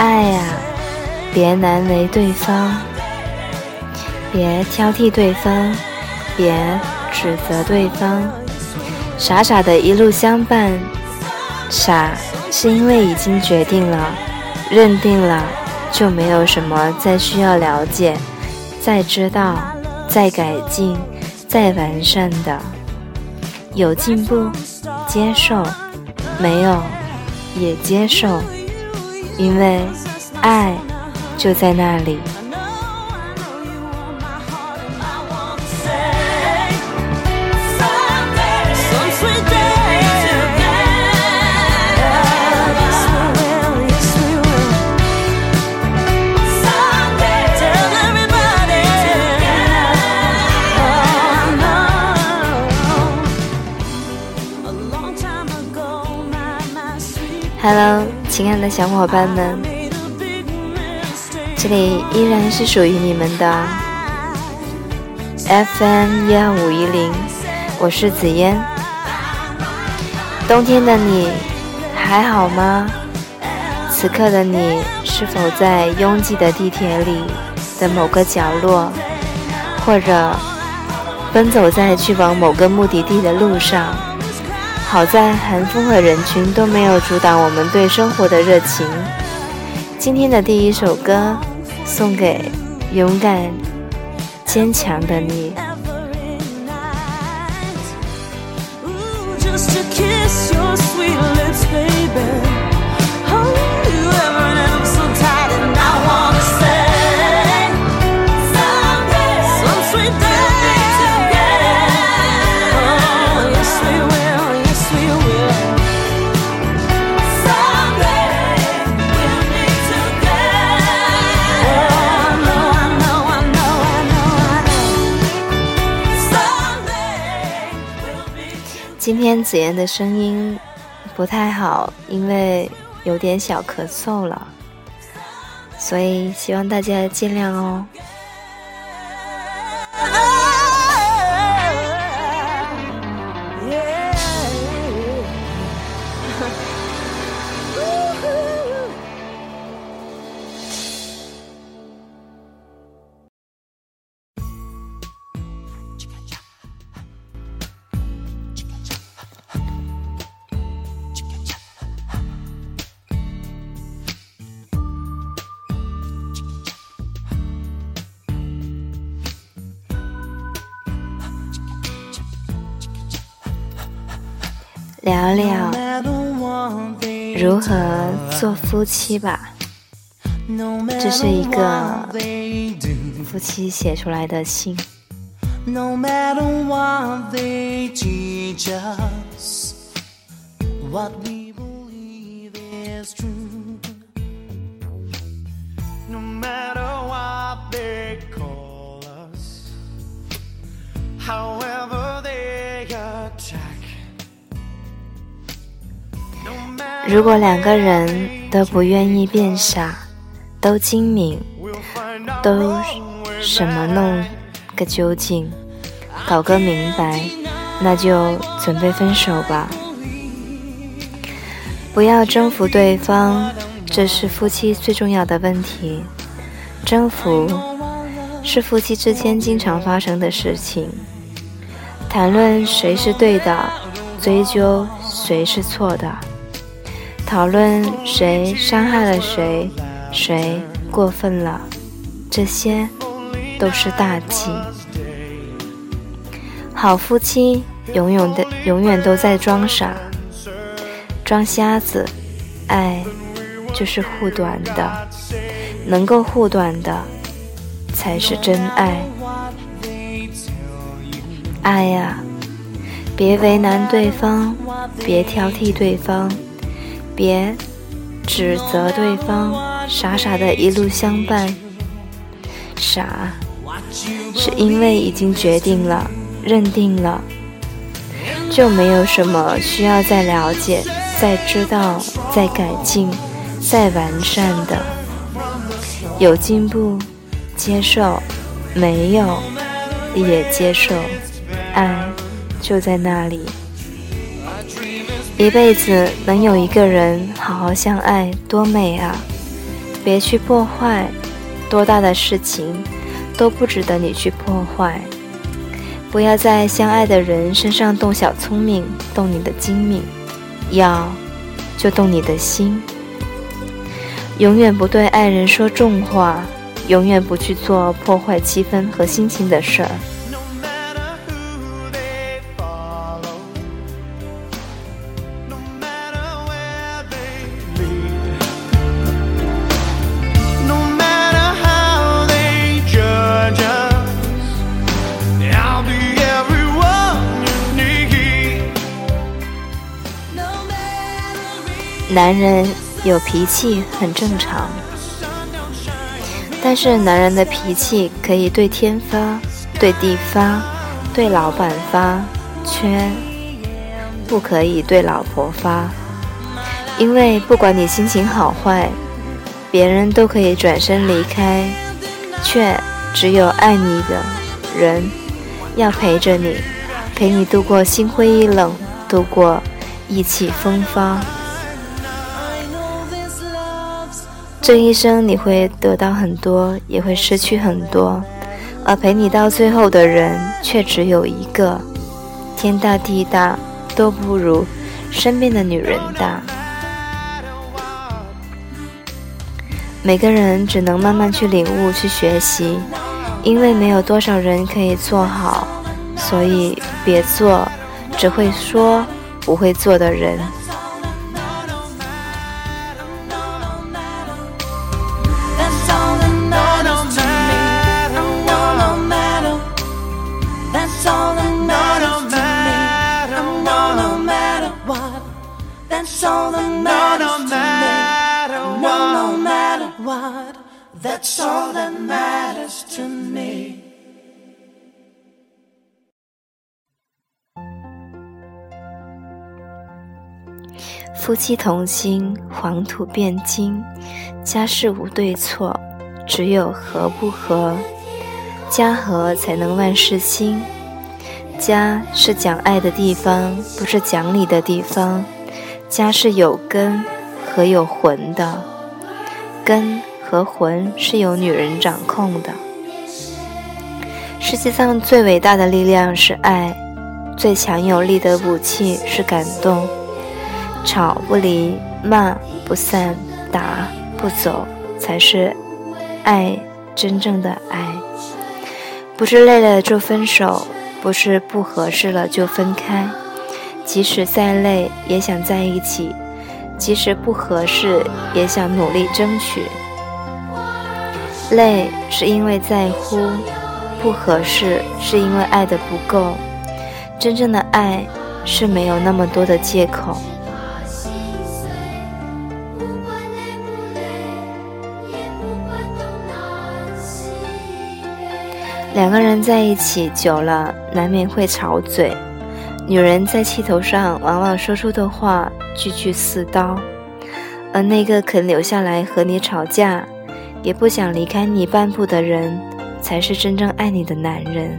爱呀、别难为对方，别挑剔对方，别指责对方，傻傻的一路相伴。傻是因为已经决定了，认定了，就没有什么再需要了解、再知道、再改进、再完善的。有进步，接受；没有，也接受。因为爱就在那里。Hello，亲爱的小伙伴们，这里依然是属于你们的 FM 幺五一零，我是紫嫣。冬天的你还好吗？此刻的你是否在拥挤的地铁里的某个角落，或者奔走在去往某个目的地的路上？好在寒风和人群都没有阻挡我们对生活的热情。今天的第一首歌送给勇敢、坚强的你。every night. Ooh, just to kiss your sweet lips, baby. 天子妍的声音不太好，因为有点小咳嗽了，所以希望大家见谅哦。聊聊如何做夫妻吧。这是一个夫妻写出来的信。No matter 如果两个人都不愿意变傻，都精明，都什么弄个究竟，搞个明白，那就准备分手吧。不要征服对方，这是夫妻最重要的问题。征服是夫妻之间经常发生的事情。谈论谁是对的，追究谁是错的，讨论谁伤害了谁，谁过分了，这些都是大忌。好夫妻永远的永远都在装傻，装瞎子。爱就是护短的，能够护短的才是真爱。爱呀、别为难对方，别挑剔对方，别指责对方，傻傻的一路相伴。傻，是因为已经决定了，认定了，就没有什么需要再了解、再知道、再改进、再完善的。有进步，接受；没有，也接受。爱就在那里。一辈子能有一个人好好相爱，多美啊！别去破坏，多大的事情都不值得你去破坏。不要在相爱的人身上动小聪明，动你的精明，要就动你的心。永远不对爱人说重话，永远不去做破坏气氛和心情的事儿。男人有脾气很正常，但是男人的脾气可以对天发、对地发、对老板发，却不可以对老婆发。因为不管你心情好坏，别人都可以转身离开，却只有爱你的人要陪着你，陪你度过心灰意冷，度过意气风发。这一生你会得到很多，也会失去很多，而陪你到最后的人却只有一个。天大地大都不如身边的女人大。每个人只能慢慢去领悟、去学习，因为没有多少人可以做好，所以别做只会说不会做的人。That's all that matters to me. 夫妻同心，黄土变金。家事无对错，只有和不和。家和才能万事兴。家是讲爱的地方，不是讲理的地方。家是有根和有魂的，根和魂是由女人掌控的。世界上最伟大的力量是爱，最强有力的武器是感动。吵不离，骂不散，打不走，才是爱真正的爱。不是累了就分手，不是不合适了就分开。即使再累，也想在一起；即使不合适，也想努力争取。累是因为在乎，不合适是因为爱的不够。真正的爱是没有那么多的借口。两个人在一起久了，难免会吵嘴。女人在气头上，往往说出的话句句似刀。而那个肯留下来和你吵架，也不想离开你半步的人，才是真正爱你的男人。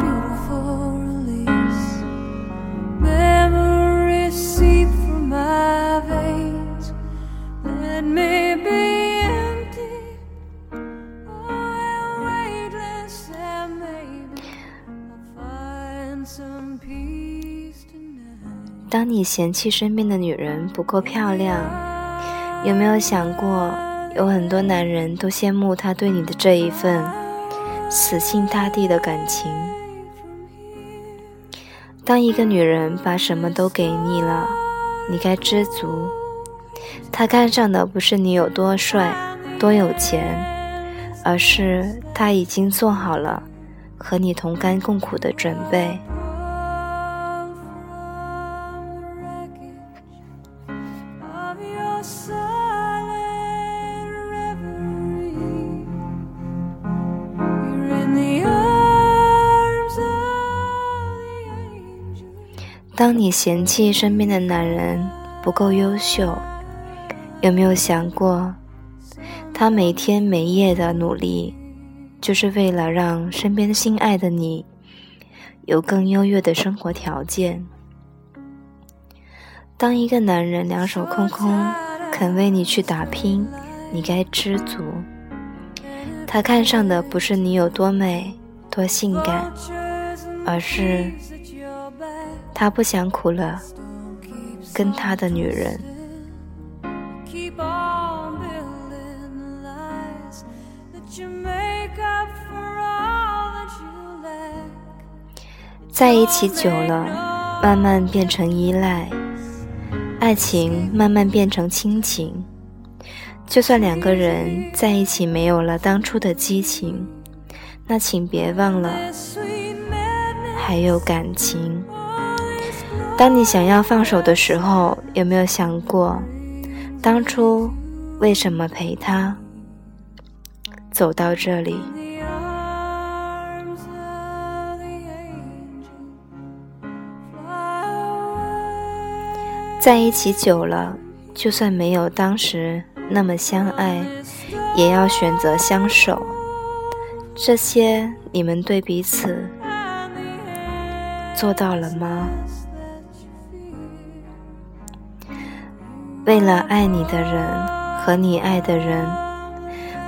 当你嫌弃身边的女人不够漂亮，有没有想过，有很多男人都羡慕他对你的这一份死心塌地的感情。当一个女人把什么都给你了，你该知足。她看上的不是你有多帅、多有钱，而是她已经做好了和你同甘共苦的准备。你嫌弃身边的男人不够优秀，有没有想过，他每天每夜的努力，就是为了让身边心爱的你有更优越的生活条件？当一个男人两手空空，肯为你去打拼，你该知足。他看上的不是你有多美、多性感，而是他不想苦了跟他的女人在一起久了，慢慢变成依赖爱情，慢慢变成亲情。就算两个人在一起没有了当初的激情，那请别忘了还有感情。当你想要放手的时候，有没有想过，当初为什么陪他走到这里？在一起久了，就算没有当时那么相爱，也要选择相守。这些你们对彼此做到了吗？为了爱你的人和你爱的人，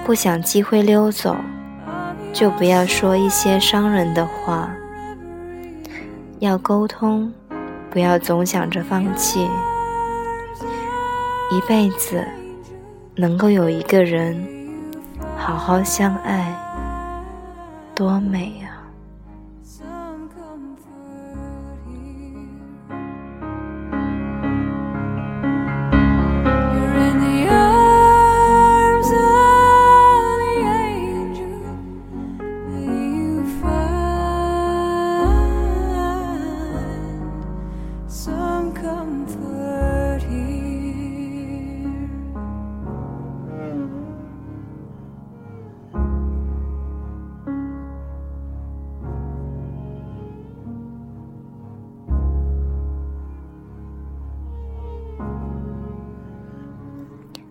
不想机会溜走，就不要说一些伤人的话。要沟通，不要总想着放弃。一辈子能够有一个人好好相爱，多美啊！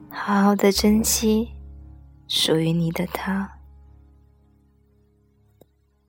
好好的珍惜属于你的他。